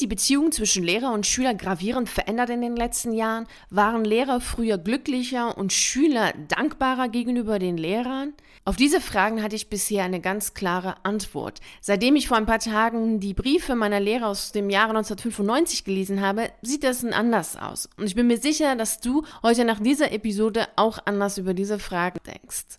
die Beziehung zwischen Lehrer und Schüler gravierend verändert in den letzten Jahren? Waren Lehrer früher glücklicher und Schüler dankbarer gegenüber den Lehrern? Auf diese Fragen hatte ich bisher eine ganz klare Antwort. Seitdem ich vor ein paar Tagen die Briefe meiner Lehrer aus dem Jahre 1995 gelesen habe, sieht das anders aus. Und ich bin mir sicher, dass du heute nach dieser Episode auch anders über diese Fragen denkst.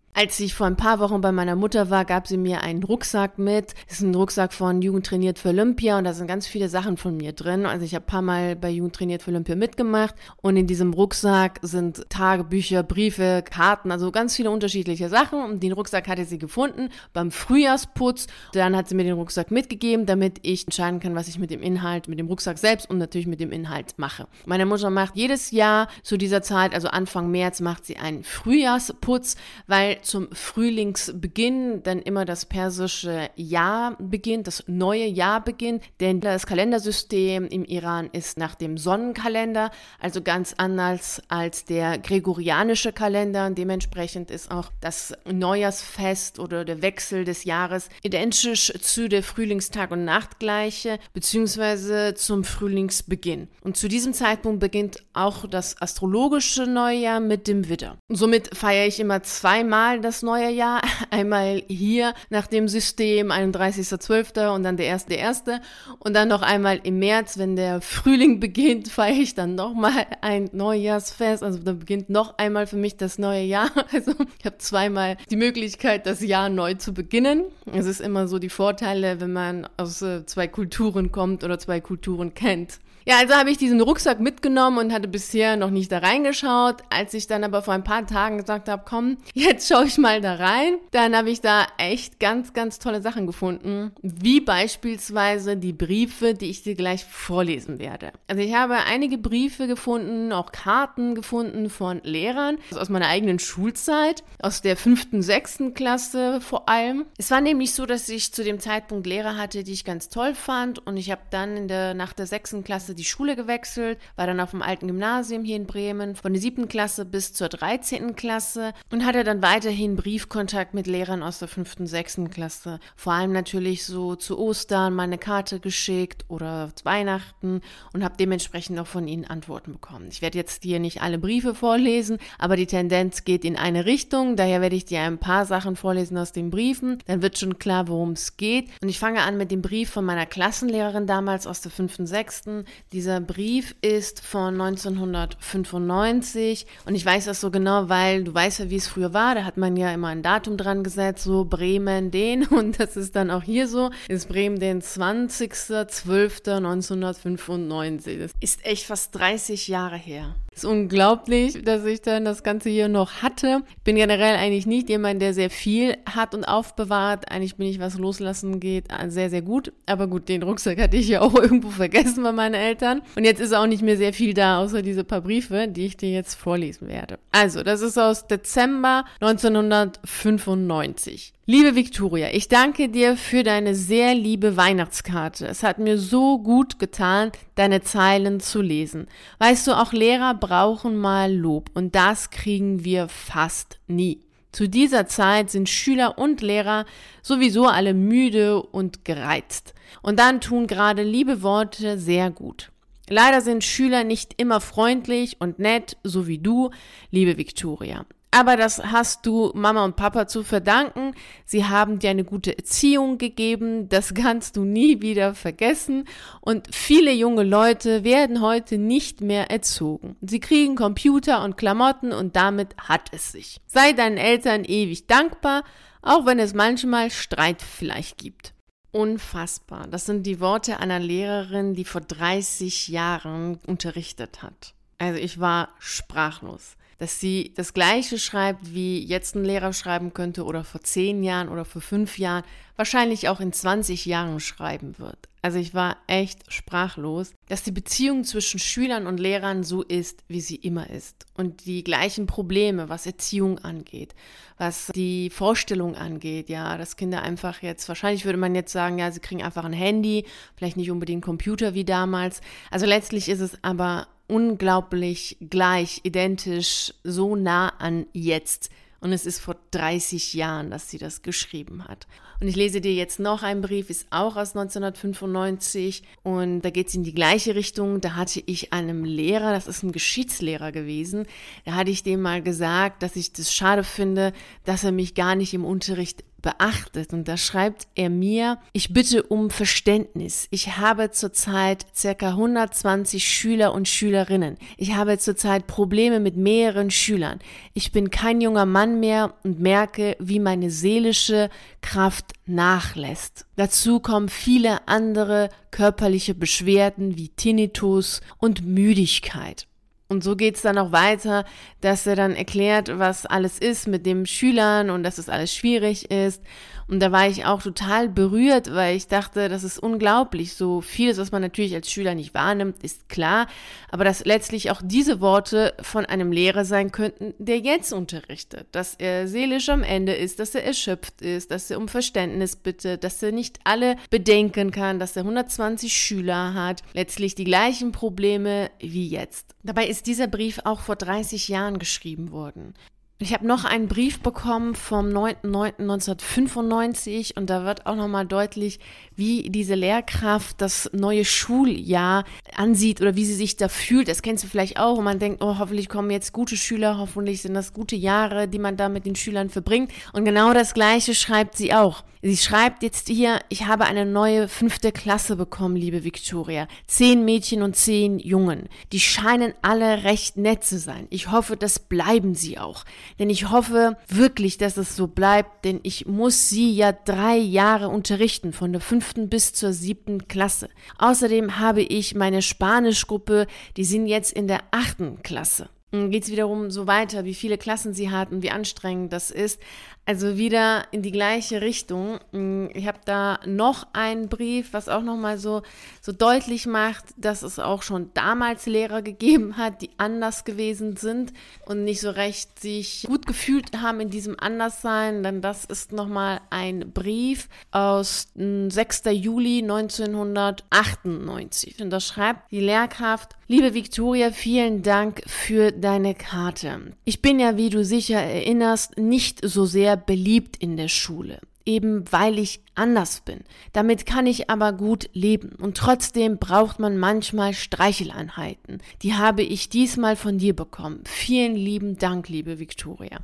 Als ich vor ein paar Wochen bei meiner Mutter war, gab sie mir einen Rucksack mit. Das ist ein Rucksack von Jugend trainiert für Olympia und da sind ganz viele Sachen von mir drin. Also ich habe ein paar Mal bei Jugend trainiert für Olympia mitgemacht und in diesem Rucksack sind Tagebücher, Briefe, Karten, also ganz viele unterschiedliche Sachen. Und den Rucksack hatte sie gefunden beim Frühjahrsputz. Dann hat sie mir den Rucksack mitgegeben, damit ich entscheiden kann, was ich mit dem Inhalt, mit dem Rucksack selbst und natürlich mit dem Inhalt mache. Meine Mutter macht jedes Jahr zu dieser Zeit, also Anfang März, macht sie einen Frühjahrsputz, weil zum Frühlingsbeginn dann immer das persische Jahr beginnt, das neue Jahr beginnt, denn das Kalendersystem im Iran ist nach dem Sonnenkalender, also ganz anders als der gregorianische Kalender. Dementsprechend ist auch das Neujahrsfest oder der Wechsel des Jahres identisch zu der Frühlingstag- und Nachtgleiche beziehungsweise zum Frühlingsbeginn. Und zu diesem Zeitpunkt beginnt auch das astrologische Neujahr mit dem Widder. Somit feiere ich immer zweimal einmal das neue Jahr, einmal hier nach dem System 31.12. und dann der 1.1. und dann noch einmal im März, wenn der Frühling beginnt, feiere ich dann nochmal ein Neujahrsfest. Also da beginnt noch einmal für mich das neue Jahr. Also ich habe zweimal die Möglichkeit, das Jahr neu zu beginnen. Es ist immer so die Vorteile, wenn man aus äh, zwei Kulturen kommt oder zwei Kulturen kennt. Ja, also habe ich diesen Rucksack mitgenommen und hatte bisher noch nicht da reingeschaut. Als ich dann aber vor ein paar Tagen gesagt habe, komm, jetzt schaue ich mal da rein, dann habe ich da echt ganz, ganz tolle Sachen gefunden. Wie beispielsweise die Briefe, die ich dir gleich vorlesen werde. Also ich habe einige Briefe gefunden, auch Karten gefunden von Lehrern also aus meiner eigenen Schulzeit, aus der fünften, sechsten Klasse vor allem. Es war nämlich so, dass ich zu dem Zeitpunkt Lehrer hatte, die ich ganz toll fand und ich habe dann in der, nach der sechsten Klasse Klasse die Schule gewechselt, war dann auf dem alten Gymnasium hier in Bremen, von der siebten Klasse bis zur 13. Klasse und hatte dann weiterhin Briefkontakt mit Lehrern aus der fünften, sechsten Klasse. Vor allem natürlich so zu Ostern meine Karte geschickt oder zu Weihnachten und habe dementsprechend auch von ihnen Antworten bekommen. Ich werde jetzt hier nicht alle Briefe vorlesen, aber die Tendenz geht in eine Richtung. Daher werde ich dir ein paar Sachen vorlesen aus den Briefen. Dann wird schon klar, worum es geht. Und ich fange an mit dem Brief von meiner Klassenlehrerin damals aus der fünften, sechsten. Dieser Brief ist von 1995 und ich weiß das so genau, weil du weißt ja, wie es früher war. Da hat man ja immer ein Datum dran gesetzt, so Bremen den und das ist dann auch hier so. Ist Bremen den 20.12.1995. Das ist echt fast 30 Jahre her. Ist unglaublich, dass ich dann das Ganze hier noch hatte. Ich bin generell eigentlich nicht jemand, der sehr viel hat und aufbewahrt. Eigentlich bin ich, was loslassen geht, sehr, sehr gut. Aber gut, den Rucksack hatte ich ja auch irgendwo vergessen bei meinen Eltern. Und jetzt ist auch nicht mehr sehr viel da, außer diese paar Briefe, die ich dir jetzt vorlesen werde. Also, das ist aus Dezember 1995. Liebe Victoria, ich danke dir für deine sehr liebe Weihnachtskarte. Es hat mir so gut getan, deine Zeilen zu lesen. Weißt du, auch Lehrer brauchen mal Lob und das kriegen wir fast nie. Zu dieser Zeit sind Schüler und Lehrer sowieso alle müde und gereizt. Und dann tun gerade liebe Worte sehr gut. Leider sind Schüler nicht immer freundlich und nett, so wie du, liebe Victoria. Aber das hast du Mama und Papa zu verdanken. Sie haben dir eine gute Erziehung gegeben. Das kannst du nie wieder vergessen. Und viele junge Leute werden heute nicht mehr erzogen. Sie kriegen Computer und Klamotten und damit hat es sich. Sei deinen Eltern ewig dankbar, auch wenn es manchmal Streit vielleicht gibt. Unfassbar. Das sind die Worte einer Lehrerin, die vor 30 Jahren unterrichtet hat. Also ich war sprachlos dass sie das Gleiche schreibt, wie jetzt ein Lehrer schreiben könnte oder vor zehn Jahren oder vor fünf Jahren, wahrscheinlich auch in 20 Jahren schreiben wird. Also ich war echt sprachlos, dass die Beziehung zwischen Schülern und Lehrern so ist, wie sie immer ist. Und die gleichen Probleme, was Erziehung angeht, was die Vorstellung angeht, ja, dass Kinder einfach jetzt, wahrscheinlich würde man jetzt sagen, ja, sie kriegen einfach ein Handy, vielleicht nicht unbedingt Computer wie damals. Also letztlich ist es aber unglaublich gleich, identisch, so nah an jetzt und es ist vor 30 Jahren, dass sie das geschrieben hat. Und ich lese dir jetzt noch einen Brief, ist auch aus 1995 und da geht es in die gleiche Richtung. Da hatte ich einem Lehrer, das ist ein Geschichtslehrer gewesen, da hatte ich dem mal gesagt, dass ich das schade finde, dass er mich gar nicht im Unterricht beachtet. Und da schreibt er mir, ich bitte um Verständnis. Ich habe zurzeit circa 120 Schüler und Schülerinnen. Ich habe zurzeit Probleme mit mehreren Schülern. Ich bin kein junger Mann mehr und merke, wie meine seelische Kraft nachlässt. Dazu kommen viele andere körperliche Beschwerden wie Tinnitus und Müdigkeit. Und so geht's dann auch weiter, dass er dann erklärt, was alles ist mit den Schülern und dass es alles schwierig ist. Und da war ich auch total berührt, weil ich dachte, das ist unglaublich. So vieles, was man natürlich als Schüler nicht wahrnimmt, ist klar. Aber dass letztlich auch diese Worte von einem Lehrer sein könnten, der jetzt unterrichtet. Dass er seelisch am Ende ist, dass er erschöpft ist, dass er um Verständnis bittet, dass er nicht alle bedenken kann, dass er 120 Schüler hat. Letztlich die gleichen Probleme wie jetzt. Dabei ist dieser Brief auch vor 30 Jahren geschrieben worden. Ich habe noch einen Brief bekommen vom 9.9.1995 und da wird auch nochmal deutlich, wie diese Lehrkraft das neue Schuljahr ansieht oder wie sie sich da fühlt. Das kennst du vielleicht auch und man denkt, oh, hoffentlich kommen jetzt gute Schüler, hoffentlich sind das gute Jahre, die man da mit den Schülern verbringt. Und genau das Gleiche schreibt sie auch. Sie schreibt jetzt hier, ich habe eine neue fünfte Klasse bekommen, liebe Victoria. Zehn Mädchen und zehn Jungen. Die scheinen alle recht nett zu sein. Ich hoffe, das bleiben sie auch. Denn ich hoffe wirklich, dass es so bleibt, denn ich muss sie ja drei Jahre unterrichten, von der fünften bis zur siebten Klasse. Außerdem habe ich meine Spanischgruppe, die sind jetzt in der achten Klasse geht es wiederum so weiter, wie viele Klassen sie hatten, wie anstrengend das ist. Also wieder in die gleiche Richtung. Mm, ich habe da noch einen Brief, was auch nochmal so, so deutlich macht, dass es auch schon damals Lehrer gegeben hat, die anders gewesen sind und nicht so recht sich gut gefühlt haben in diesem Anderssein. Denn das ist nochmal ein Brief aus 6. Juli 1998. Und da schreibt die Lehrkraft, Liebe Victoria, vielen Dank für deine Karte. Ich bin ja, wie du sicher erinnerst, nicht so sehr beliebt in der Schule eben weil ich anders bin. Damit kann ich aber gut leben. Und trotzdem braucht man manchmal Streicheleinheiten. Die habe ich diesmal von dir bekommen. Vielen lieben Dank, liebe Victoria.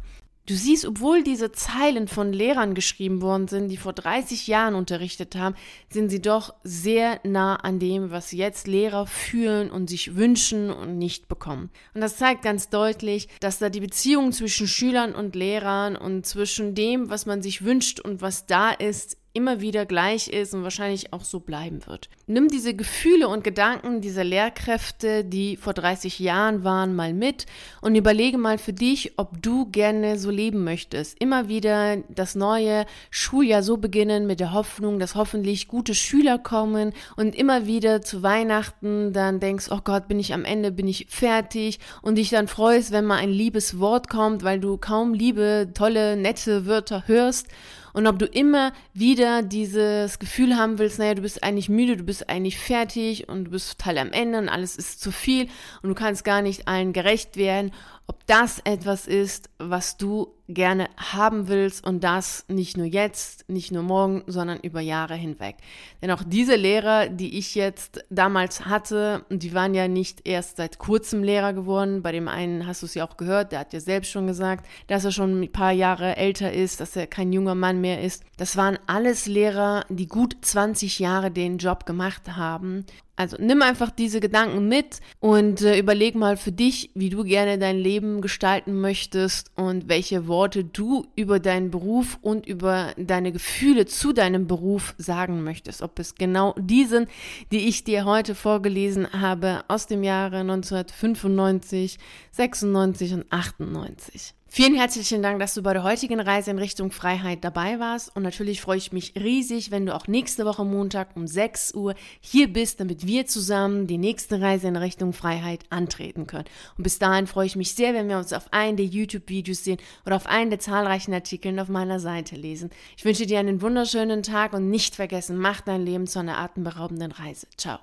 Du siehst, obwohl diese Zeilen von Lehrern geschrieben worden sind, die vor 30 Jahren unterrichtet haben, sind sie doch sehr nah an dem, was jetzt Lehrer fühlen und sich wünschen und nicht bekommen. Und das zeigt ganz deutlich, dass da die Beziehung zwischen Schülern und Lehrern und zwischen dem, was man sich wünscht und was da ist, immer wieder gleich ist und wahrscheinlich auch so bleiben wird. Nimm diese Gefühle und Gedanken dieser Lehrkräfte, die vor 30 Jahren waren, mal mit und überlege mal für dich, ob du gerne so leben möchtest. Immer wieder das neue Schuljahr so beginnen mit der Hoffnung, dass hoffentlich gute Schüler kommen und immer wieder zu Weihnachten dann denkst, oh Gott, bin ich am Ende, bin ich fertig und dich dann freust, wenn mal ein liebes Wort kommt, weil du kaum liebe, tolle, nette Wörter hörst und ob du immer wieder dieses Gefühl haben willst, naja, du bist eigentlich müde, du bist eigentlich fertig und du bist total am Ende und alles ist zu viel und du kannst gar nicht allen gerecht werden ob das etwas ist, was du gerne haben willst und das nicht nur jetzt, nicht nur morgen, sondern über Jahre hinweg. Denn auch diese Lehrer, die ich jetzt damals hatte, die waren ja nicht erst seit kurzem Lehrer geworden. Bei dem einen hast du es ja auch gehört, der hat ja selbst schon gesagt, dass er schon ein paar Jahre älter ist, dass er kein junger Mann mehr ist. Das waren alles Lehrer, die gut 20 Jahre den Job gemacht haben also nimm einfach diese Gedanken mit und äh, überleg mal für dich, wie du gerne dein Leben gestalten möchtest und welche Worte du über deinen Beruf und über deine Gefühle zu deinem Beruf sagen möchtest. Ob es genau die sind, die ich dir heute vorgelesen habe aus dem Jahre 1995, 96 und 98. Vielen herzlichen Dank, dass du bei der heutigen Reise in Richtung Freiheit dabei warst. Und natürlich freue ich mich riesig, wenn du auch nächste Woche Montag um 6 Uhr hier bist, damit wir zusammen die nächste Reise in Richtung Freiheit antreten können. Und bis dahin freue ich mich sehr, wenn wir uns auf einen der YouTube-Videos sehen oder auf einen der zahlreichen Artikeln auf meiner Seite lesen. Ich wünsche dir einen wunderschönen Tag und nicht vergessen, mach dein Leben zu einer atemberaubenden Reise. Ciao.